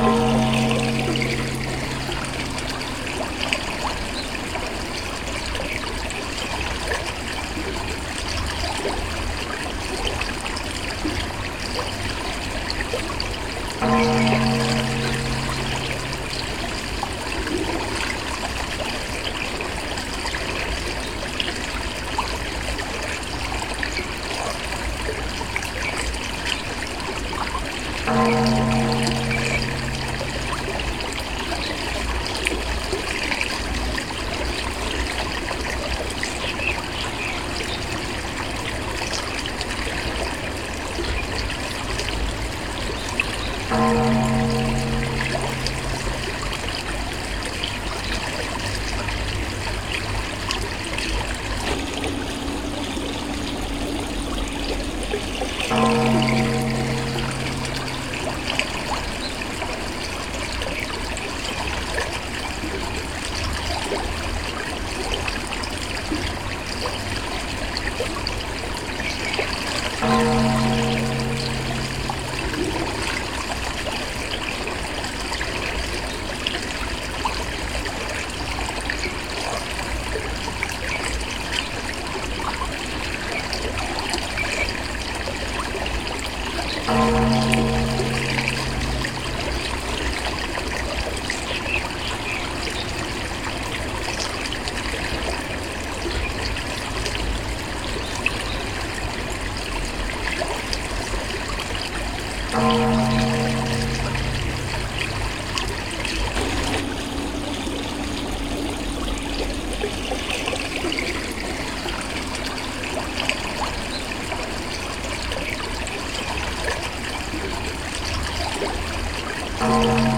Bye. Música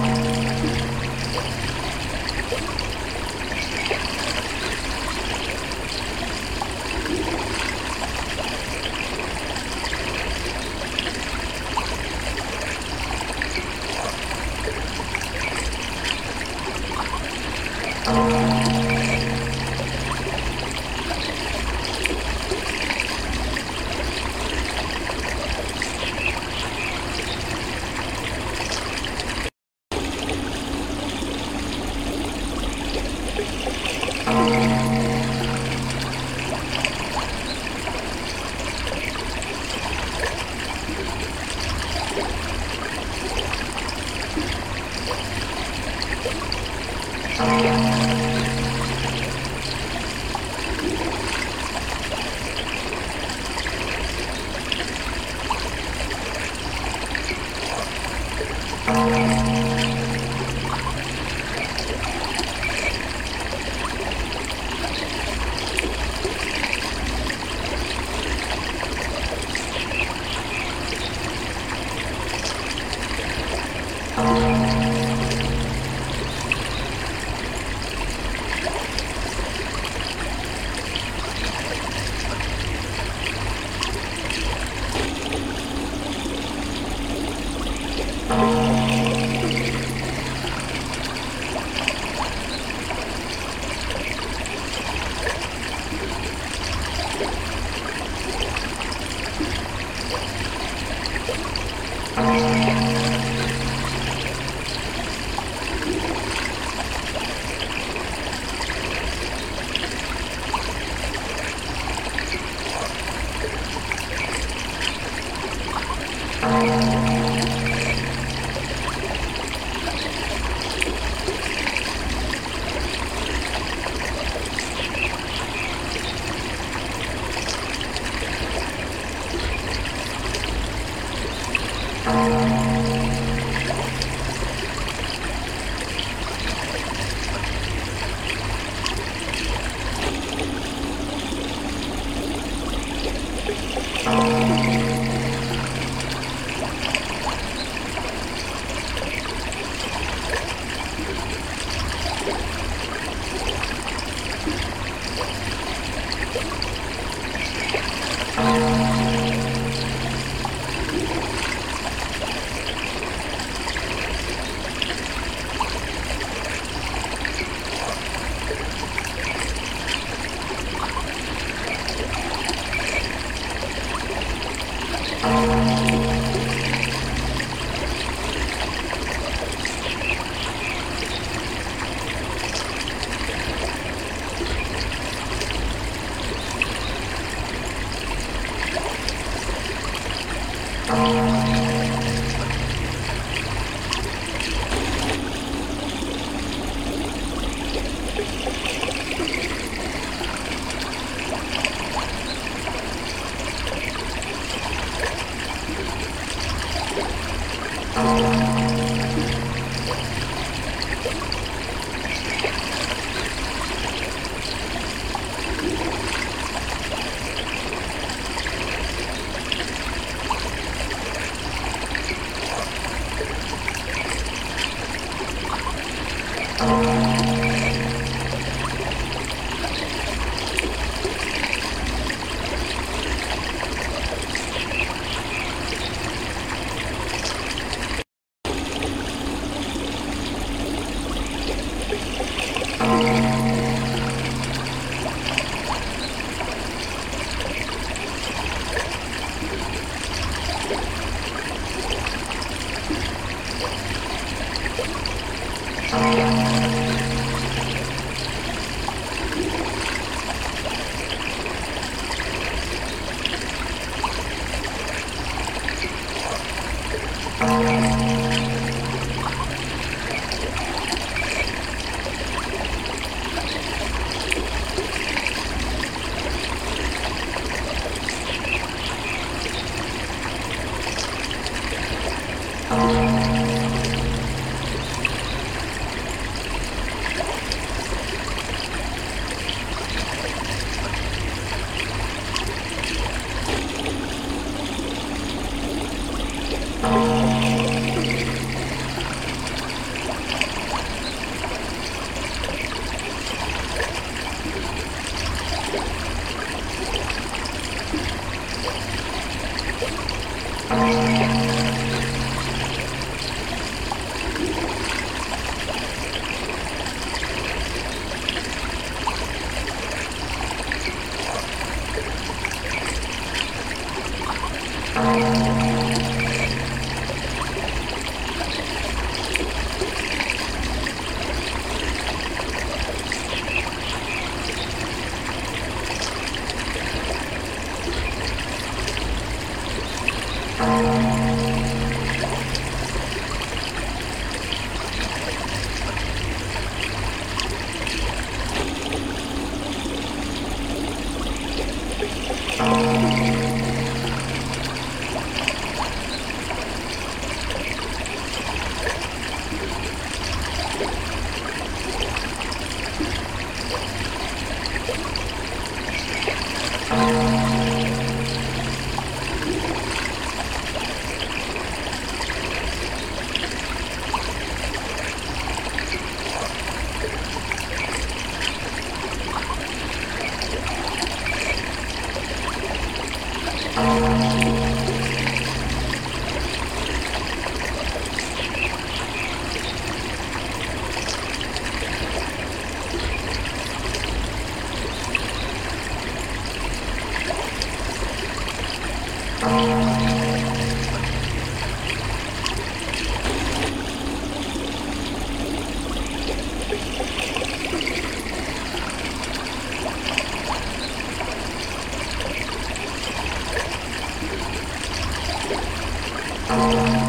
Thank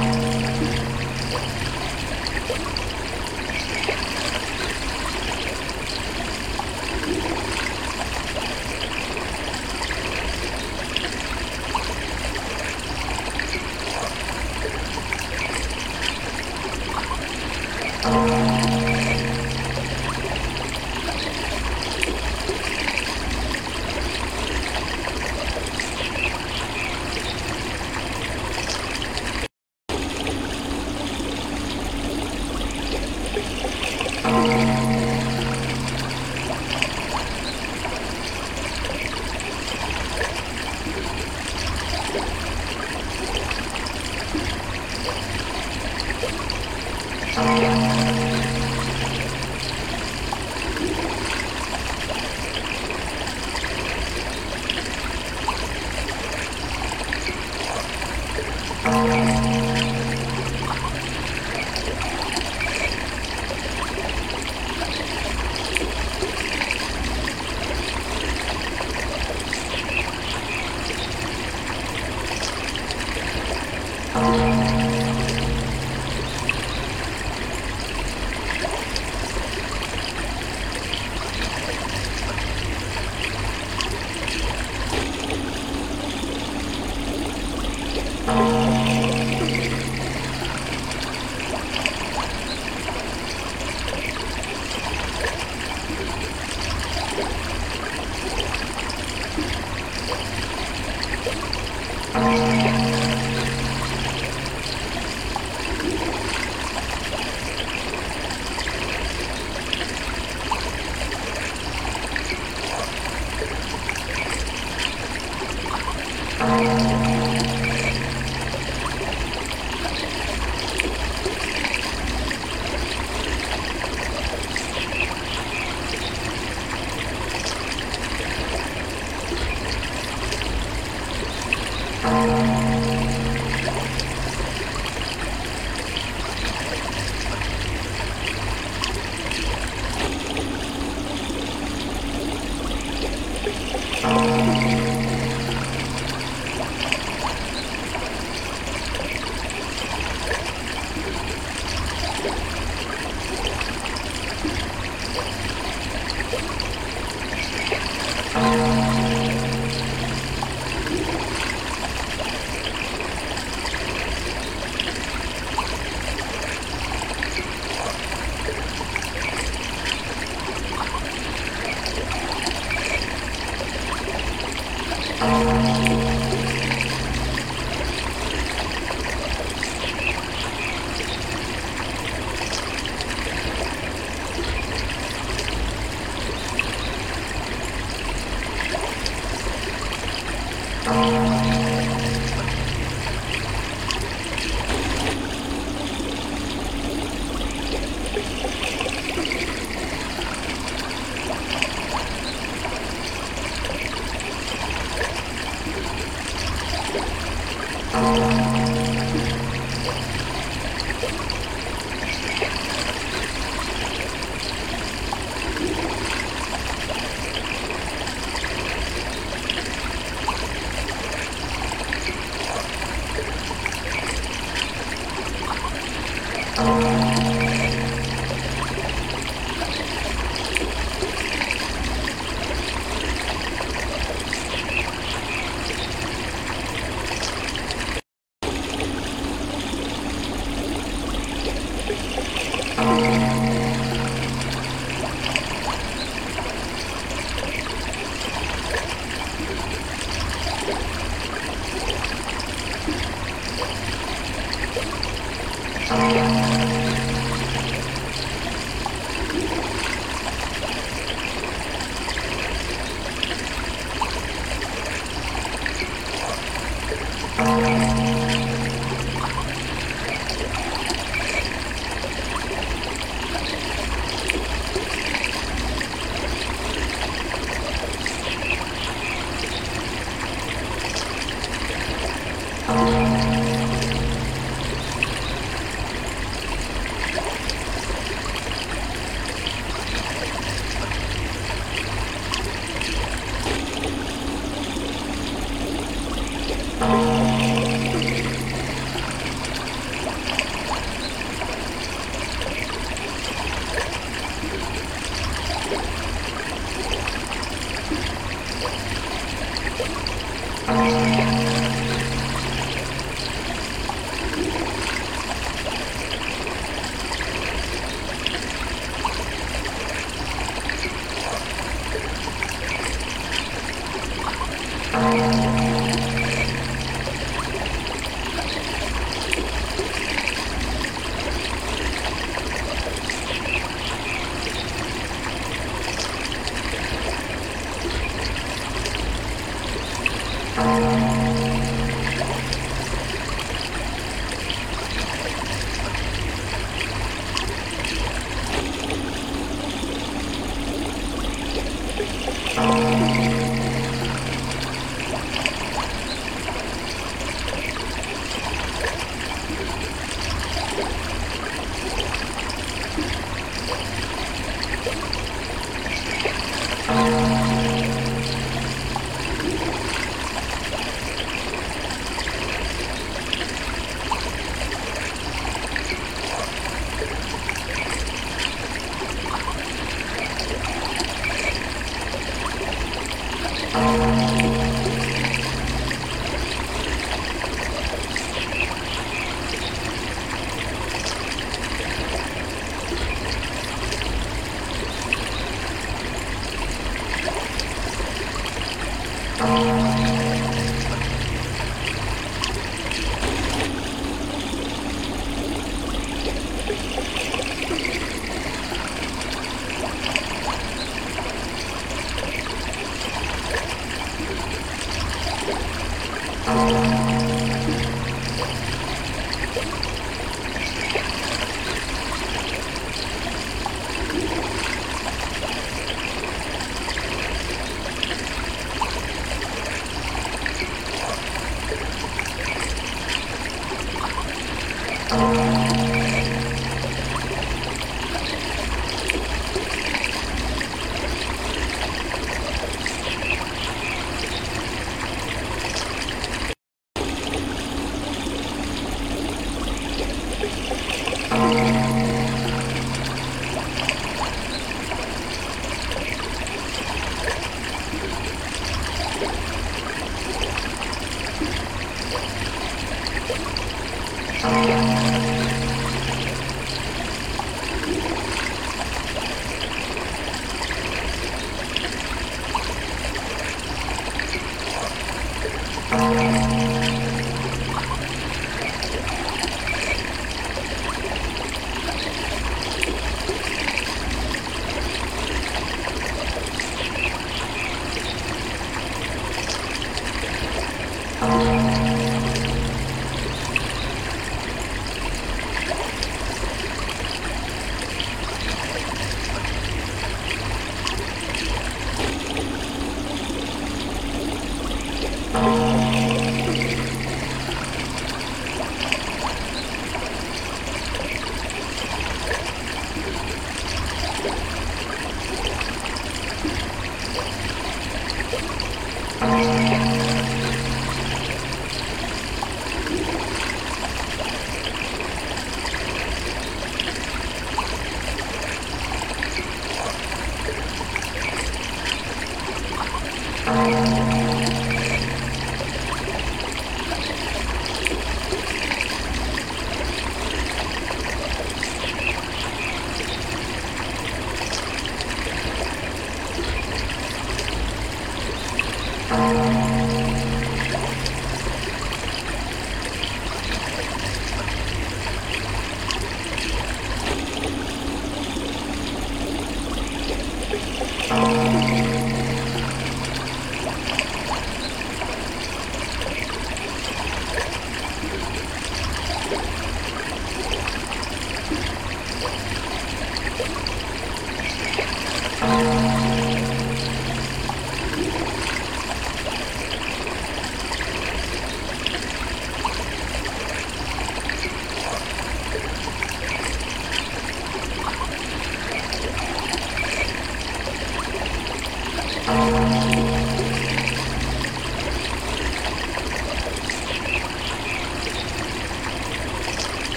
Música